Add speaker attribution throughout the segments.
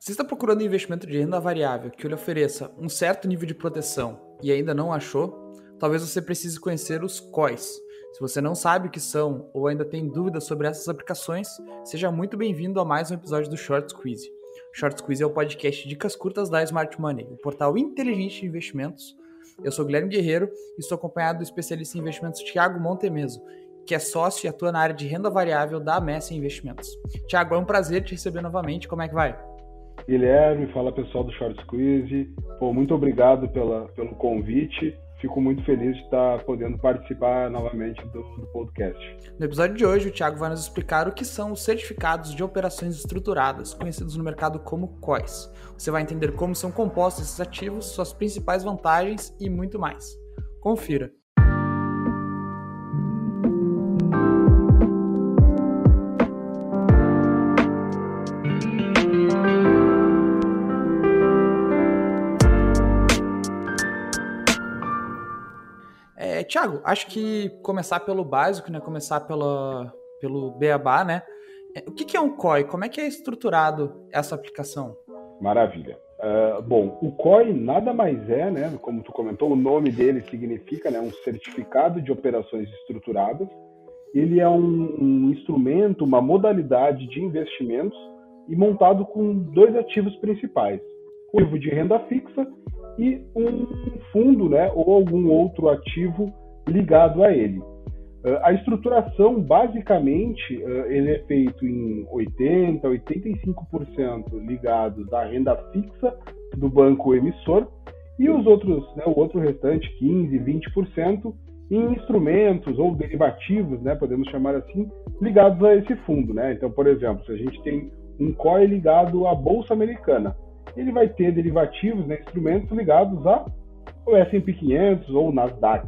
Speaker 1: Você está procurando um investimento de renda variável que lhe ofereça um certo nível de proteção e ainda não achou? Talvez você precise conhecer os COIs. Se você não sabe o que são ou ainda tem dúvidas sobre essas aplicações, seja muito bem-vindo a mais um episódio do Short Squeeze. Short Squeeze é o podcast de dicas curtas da Smart Money, o portal inteligente de investimentos. Eu sou Guilherme Guerreiro e estou acompanhado do especialista em investimentos Thiago Montemeso, que é sócio e atua na área de renda variável da Messi Investimentos. Tiago, é um prazer te receber novamente. Como é que vai?
Speaker 2: Guilherme, fala pessoal do Short Squeeze. Pô, muito obrigado pela, pelo convite. Fico muito feliz de estar podendo participar novamente do, do podcast.
Speaker 1: No episódio de hoje, o Thiago vai nos explicar o que são os certificados de operações estruturadas, conhecidos no mercado como COIs. Você vai entender como são compostos esses ativos, suas principais vantagens e muito mais. Confira. Tiago, acho que começar pelo básico, né? Começar pela, pelo Beabá, né? É, o que, que é um COI? Como é que é estruturado essa aplicação?
Speaker 2: Maravilha. Uh, bom, o COI nada mais é, né? Como tu comentou, o nome dele significa né, um certificado de operações estruturadas. Ele é um, um instrumento, uma modalidade de investimentos e montado com dois ativos principais: o de renda fixa e um fundo né, ou algum outro ativo ligado a ele. Uh, a estruturação, basicamente, uh, ele é feito em 80%, 85% ligados à renda fixa do banco emissor e os outros, né, o outro restante, 15%, 20%, em instrumentos ou derivativos, né, podemos chamar assim, ligados a esse fundo. Né? Então, por exemplo, se a gente tem um COI ligado à Bolsa Americana, ele vai ter derivativos, né, instrumentos ligados ao S&P 500 ou Nasdaq.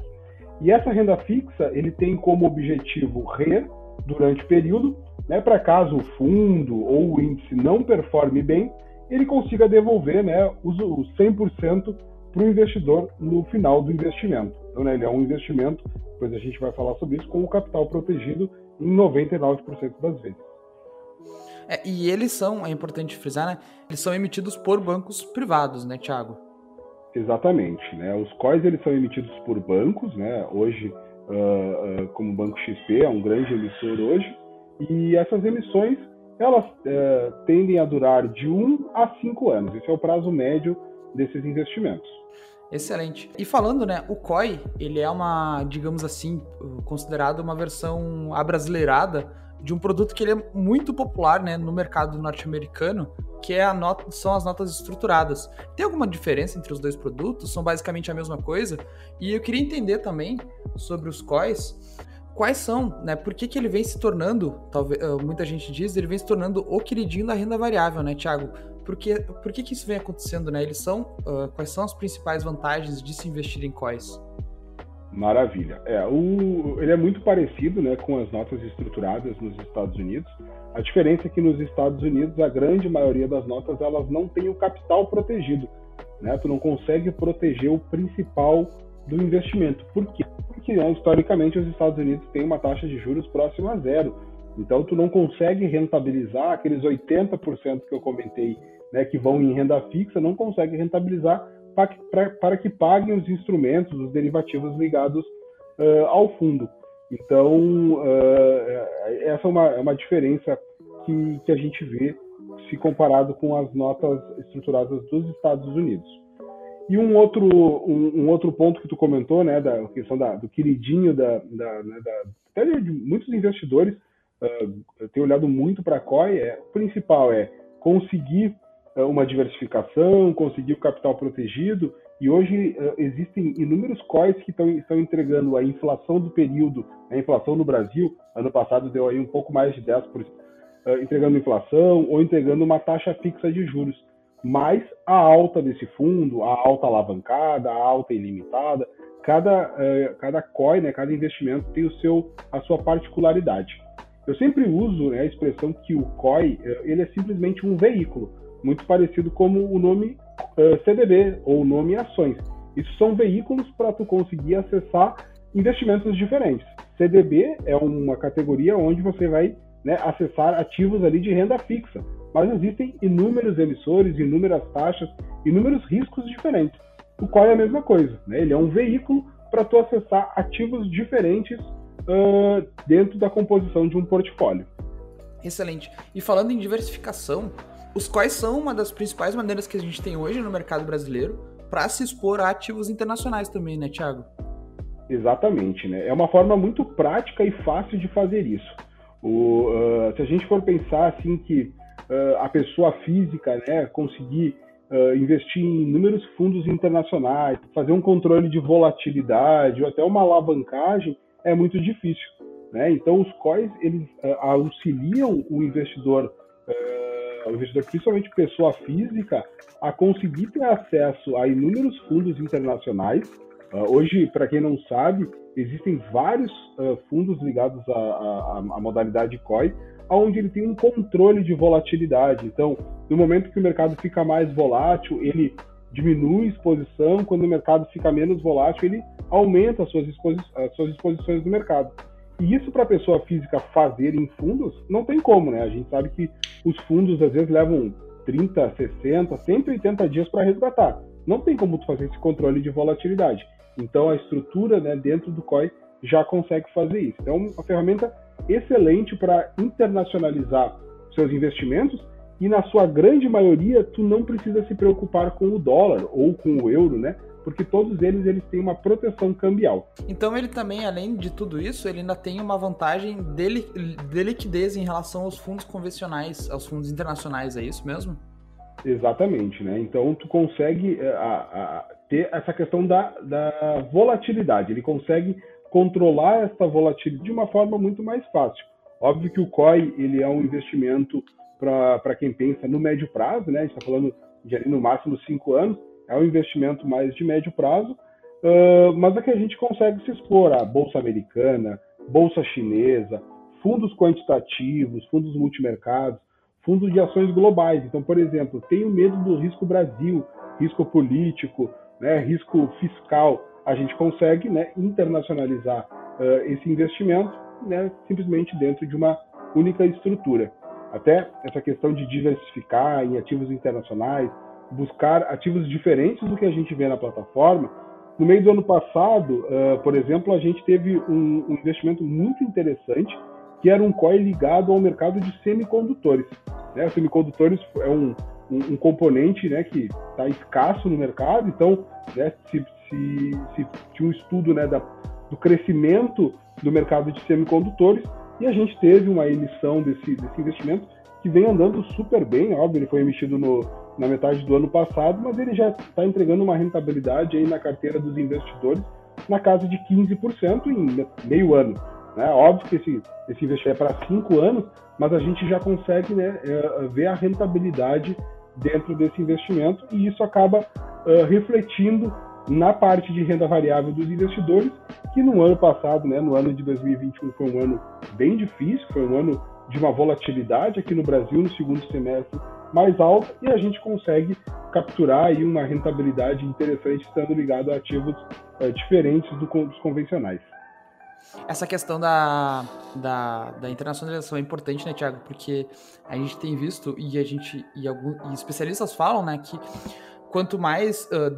Speaker 2: E essa renda fixa, ele tem como objetivo re durante o período, né, para caso o fundo ou o índice não performe bem, ele consiga devolver né, os, os 100% para o investidor no final do investimento. Então, né, ele é um investimento, depois a gente vai falar sobre isso, com o capital protegido em 99% das vezes.
Speaker 1: É, e eles são, é importante frisar, né? Eles são emitidos por bancos privados, né, Thiago?
Speaker 2: Exatamente, né? Os COIs eles são emitidos por bancos, né? Hoje, uh, uh, como o Banco XP é um grande emissor hoje, e essas emissões elas uh, tendem a durar de 1 a 5 anos. Esse é o prazo médio desses investimentos.
Speaker 1: Excelente. E falando, né, o COI, ele é uma, digamos assim, considerado uma versão abrasileirada de um produto que ele é muito popular né, no mercado norte-americano, que é a nota, são as notas estruturadas. Tem alguma diferença entre os dois produtos? São basicamente a mesma coisa? E eu queria entender também sobre os COIs, quais são, né? Por que, que ele vem se tornando, talvez muita gente diz, ele vem se tornando o queridinho da renda variável, né, Thiago? Por que, por que, que isso vem acontecendo, né? Eles são, uh, quais são as principais vantagens de se investir em COIs?
Speaker 2: Maravilha. É, o, ele é muito parecido né, com as notas estruturadas nos Estados Unidos. A diferença é que nos Estados Unidos a grande maioria das notas elas não tem o capital protegido. Né? Tu não consegue proteger o principal do investimento. Por quê? Porque né, historicamente os Estados Unidos têm uma taxa de juros próxima a zero. Então tu não consegue rentabilizar aqueles 80% que eu comentei, né, que vão em renda fixa, não consegue rentabilizar para que paguem os instrumentos, os derivativos ligados uh, ao fundo. Então, uh, essa é uma, é uma diferença que, que a gente vê se comparado com as notas estruturadas dos Estados Unidos. E um outro, um, um outro ponto que tu comentou, né, da questão da, do queridinho da, da, né, da de muitos investidores, uh, eu tenho olhado muito para a COI, é, o principal é conseguir é, uma diversificação, conseguir o capital protegido, e hoje uh, existem inúmeros COIs que tão, estão entregando a inflação do período, a inflação no Brasil, ano passado deu aí um pouco mais de 10%, uh, entregando inflação ou entregando uma taxa fixa de juros. Mas a alta desse fundo, a alta alavancada, a alta ilimitada, cada, uh, cada COI, né, cada investimento tem o seu, a sua particularidade. Eu sempre uso né, a expressão que o COI ele é simplesmente um veículo muito parecido como o nome uh, eh, CDB ou o nome ações. Isso são veículos para tu conseguir acessar investimentos diferentes. CDB é uma categoria onde você vai né, acessar ativos ali de renda fixa. mas existem inúmeros emissores, inúmeras taxas, inúmeros riscos diferentes. O COI é a mesma coisa, né? ele é um veículo para tu acessar ativos diferentes uh, dentro da composição de um portfólio.
Speaker 1: Excelente. E falando em diversificação, os quais são uma das principais maneiras que a gente tem hoje no mercado brasileiro para se expor a ativos internacionais também, né, Thiago?
Speaker 2: Exatamente, né? É uma forma muito prática e fácil de fazer isso. O, uh, se a gente for pensar assim que uh, a pessoa física, né, conseguir uh, investir em inúmeros fundos internacionais, fazer um controle de volatilidade ou até uma alavancagem, é muito difícil. Né? Então, os COIs eles uh, auxiliam o investidor, uh, o investidor, principalmente pessoa física, a conseguir ter acesso a inúmeros fundos internacionais. Uh, hoje, para quem não sabe, existem vários fundos ligados à, modalidade COI, onde ele tem um controle de volatilidade. Então, no momento que o mercado fica mais volátil, ele diminui exposição, quando o mercado fica menos volátil, ele aumenta as suas, as suas exposições no mercado. E isso para a pessoa física fazer em fundos, não tem como, né? A gente sabe que os fundos às vezes levam 30, 60, 180 dias para resgatar. Não tem como tu fazer esse controle de volatilidade. Então a estrutura né, dentro do COI já consegue fazer isso. Então, é uma ferramenta excelente para internacionalizar seus investimentos e na sua grande maioria tu não precisa se preocupar com o dólar ou com o euro, né? Porque todos eles eles têm uma proteção cambial.
Speaker 1: Então ele também, além de tudo isso, ele ainda tem uma vantagem de, de liquidez em relação aos fundos convencionais, aos fundos internacionais, é isso mesmo?
Speaker 2: Exatamente, né? Então tu consegue eh, a, a, ter essa questão da, da volatilidade. Ele consegue controlar essa volatilidade de uma forma muito mais fácil. Óbvio que o COI ele é um investimento para quem pensa no médio prazo, né? A gente está falando de ali no máximo cinco anos, é um investimento mais de médio prazo, uh, mas é que a gente consegue se expor à bolsa americana, bolsa chinesa, fundos quantitativos, fundos multimercados, fundos de ações globais. Então, por exemplo, tenho medo do risco Brasil, risco político, né, risco fiscal. A gente consegue né, internacionalizar uh, esse investimento né, simplesmente dentro de uma única estrutura. Até essa questão de diversificar em ativos internacionais, buscar ativos diferentes do que a gente vê na plataforma. No meio do ano passado, uh, por exemplo, a gente teve um, um, investimento muito interessante, que era um COI ligado ao mercado de semicondutores. Né? Semicondutores é um, um, um componente né, que está escasso no mercado, então né, se, se, se, tinha um estudo né, da, do crescimento do mercado de semicondutores, e a gente teve uma emissão desse, desse investimento que vem andando super bem, óbvio, ele foi emitido no, na metade do ano passado, mas ele já está entregando uma rentabilidade aí na carteira dos investidores na casa de 15% em meio ano. Né? Óbvio que esse, esse investimento é para cinco anos, mas a gente já consegue né, é, ver a rentabilidade dentro desse investimento e isso acaba uh, refletindo na parte de renda variável dos investidores, que no ano passado, né, no ano de 2021, foi um ano bem difícil, foi um ano de uma volatilidade aqui no Brasil no segundo semestre mais alta e a gente consegue capturar aí uma rentabilidade interessante estando ligado a ativos é, diferentes do, dos convencionais.
Speaker 1: Essa questão da, da, da, internacionalização é importante, né, Tiago? Porque a gente tem visto e a gente e, alguns, e especialistas falam, né, que quanto mais uh,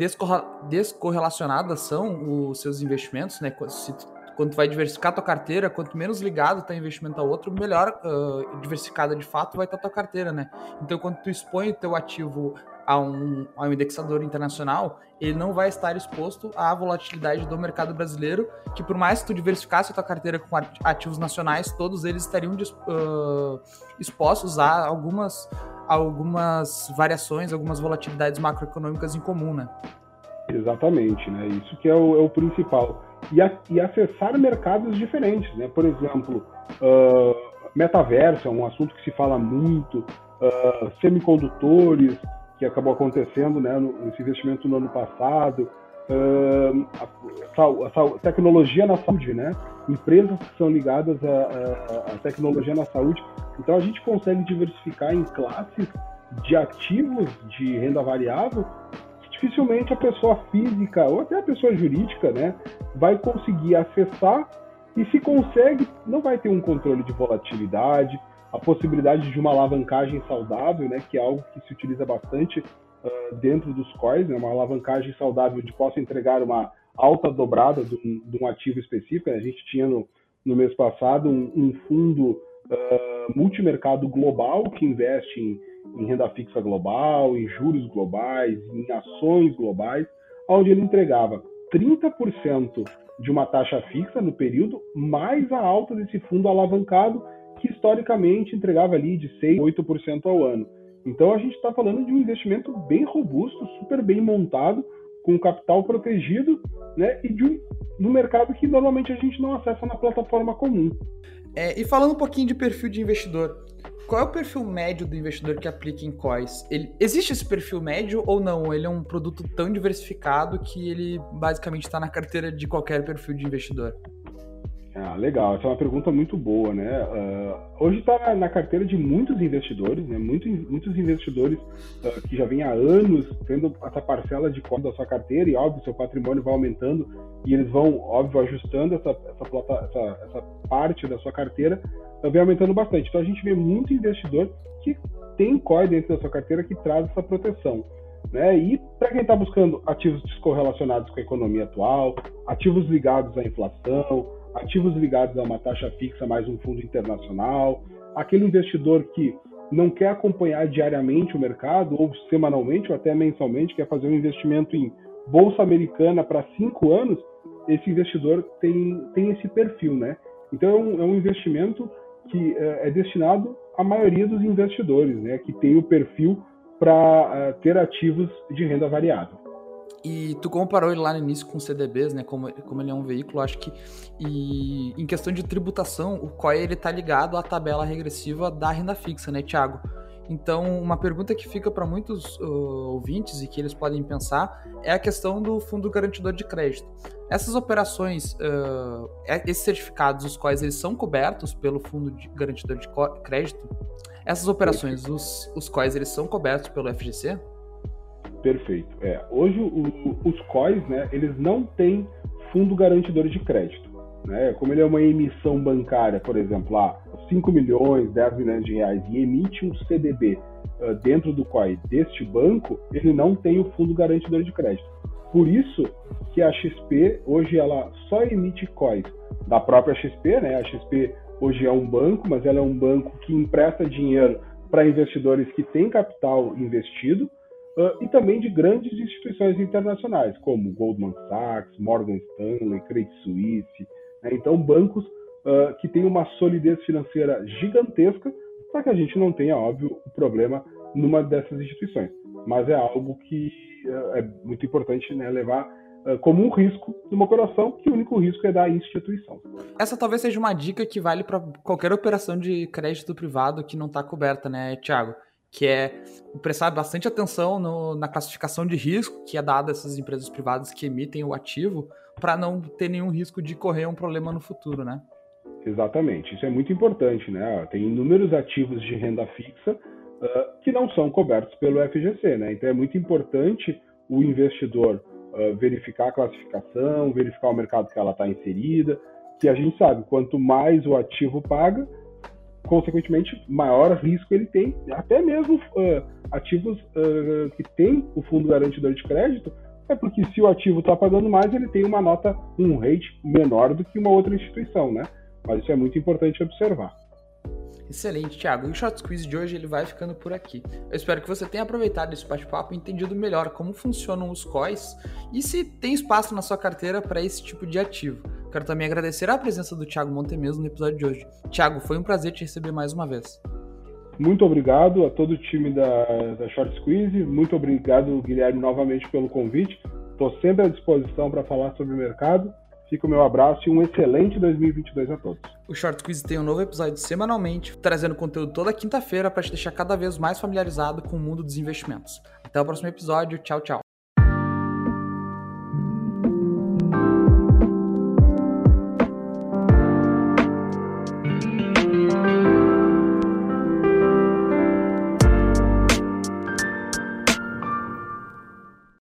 Speaker 1: descorrelacionadas são os seus investimentos, né? Se quando vai diversificar tua carteira, quanto menos ligado está investimento ao outro, melhor uh, diversificada de fato vai estar tá tua carteira, né? Então, quando tu expõe o teu ativo a um, a um indexador internacional, ele não vai estar exposto à volatilidade do mercado brasileiro, que por mais que tu diversificasse a tua carteira com ativos nacionais, todos eles estariam uh, expostos a algumas algumas variações, algumas volatilidades macroeconômicas em comum, né?
Speaker 2: Exatamente, né? Isso que é o, é o principal. E, a, e, acessar mercados diferentes, né? Por exemplo, uh, metaverso é um assunto que se fala muito, uh, semicondutores, que acabou acontecendo né, no, nesse investimento no ano passado, uh, a, a, a, tecnologia na saúde, né? Empresas que são ligadas à tecnologia na saúde. Então a gente consegue diversificar em classes de ativos de renda variável dificilmente a pessoa física ou até a pessoa jurídica, né, vai conseguir acessar e se consegue, não vai ter um controle de volatilidade, a possibilidade de uma alavancagem saudável, né, que é algo que se utiliza bastante uh, dentro dos COIs, né, uma alavancagem saudável onde possa entregar uma alta dobrada de um, de um ativo específico. A gente tinha no, no mês passado um, um fundo uh, multimercado global que investe em, em, renda fixa global, em juros globais, em ações globais, onde ele entregava 30% de uma taxa fixa no período, mais a alta desse fundo alavancado, que historicamente entregava ali de 6%, 8% ao ano. Então a gente está falando de um investimento bem robusto, super bem montado, com capital protegido, né? E de um, mercado que normalmente a gente não acessa na plataforma comum.
Speaker 1: É, e falando um pouquinho de perfil de investidor, qual é o perfil médio do investidor que aplica em COIs? Ele, existe esse perfil médio ou não? Ele é um produto tão diversificado que ele basicamente está na carteira de qualquer perfil de investidor?
Speaker 2: Ah, legal. Essa é uma pergunta muito boa, né? Uh, hoje está na carteira de muitos investidores, né? Muitos, muitos investidores uh, que já vêm há anos tendo essa parcela de cota da sua carteira e, óbvio, seu patrimônio vai aumentando e eles vão, óbvio, ajustando essa, essa, essa, essa parte da sua carteira, uh, vem aumentando bastante. Então, a gente vê muito investidor que tem COI dentro da sua carteira que traz essa proteção. Né? E para quem está buscando ativos descorrelacionados com a economia atual, ativos ligados à inflação, ativos ligados a uma taxa fixa mais um fundo internacional, aquele investidor que não quer acompanhar diariamente o mercado, ou semanalmente, ou até mensalmente, quer fazer um investimento em bolsa americana para cinco anos, esse investidor tem, tem esse perfil, né? Então é um, é investimento que é, é, destinado à maioria dos investidores, né? Que tem o perfil para é, ter ativos de renda variável.
Speaker 1: E tu comparou ele lá no início com CDBs, né? Como, como ele é um veículo, acho que. E em questão de tributação, o COI ele tá ligado à tabela regressiva da renda fixa, né, Thiago? Então, uma pergunta que fica para muitos uh, ouvintes e que eles podem pensar é a questão do fundo garantidor de crédito. Essas operações, uh, esses certificados, os quais eles são cobertos pelo fundo de garantidor de crédito, essas operações, os, os quais eles são cobertos pelo FGC?
Speaker 2: Perfeito. É, hoje o, os COIs, né, eles não têm fundo garantidor de crédito. Né? Como ele é uma emissão bancária, por exemplo, lá 5 milhões, 10 milhões de reais e emite um CDB uh, dentro do COI deste banco, ele não tem o fundo garantidor de crédito. Por isso que a XP hoje ela só emite COIs da própria XP, né? A XP hoje é um banco, mas ela é um banco que empresta dinheiro para investidores que têm capital investido uh, e também de grandes instituições internacionais, como Goldman Sachs, Morgan Stanley, Credit Suisse. Né? Então, bancos uh, que têm uma solidez financeira gigantesca, para que a gente não tenha, óbvio, o problema numa dessas instituições. Mas é algo que uh, é muito importante né, levar como um risco numa operação, que o único risco é da instituição.
Speaker 1: Essa talvez seja uma dica que vale para qualquer operação de crédito privado que não está coberta, né, Thiago? Que é prestar bastante atenção no, na classificação de risco que é dada a essas empresas privadas que emitem o ativo, para não ter nenhum risco de correr um problema no futuro, né?
Speaker 2: Exatamente, isso é muito importante, né? Tem inúmeros ativos de renda fixa uh, que não são cobertos pelo FGC, né? Então é muito importante o investidor uh, verificar a classificação, verificar o mercado que ela está inserida, que a gente sabe, quanto mais o ativo paga, consequentemente, maior risco ele tem. Até mesmo uh, ativos uh, que têm o fundo garantidor de crédito, é porque se o ativo está pagando mais, ele tem uma nota, um rate menor do que uma outra instituição, né? Mas isso é muito importante observar.
Speaker 1: Excelente, Thiago. E o Short Squeeze de hoje ele vai ficando por aqui. Eu espero que você tenha aproveitado esse bate-papo e entendido melhor como funcionam os COIs e se tem espaço na sua carteira para esse tipo de ativo. Quero também agradecer a presença do Thiago Montemeso no episódio de hoje. Thiago, foi um prazer te receber mais uma vez.
Speaker 2: Muito obrigado a todo o time da, da Short Squeeze. Muito obrigado, Guilherme, novamente pelo convite. Estou sempre à disposição para falar sobre o mercado. Fica o meu abraço e um excelente 2022 a todos.
Speaker 1: O Short Quiz tem um novo episódio semanalmente, trazendo conteúdo toda quinta-feira para te deixar cada vez mais familiarizado com o mundo dos investimentos. Até o próximo episódio. Tchau, tchau.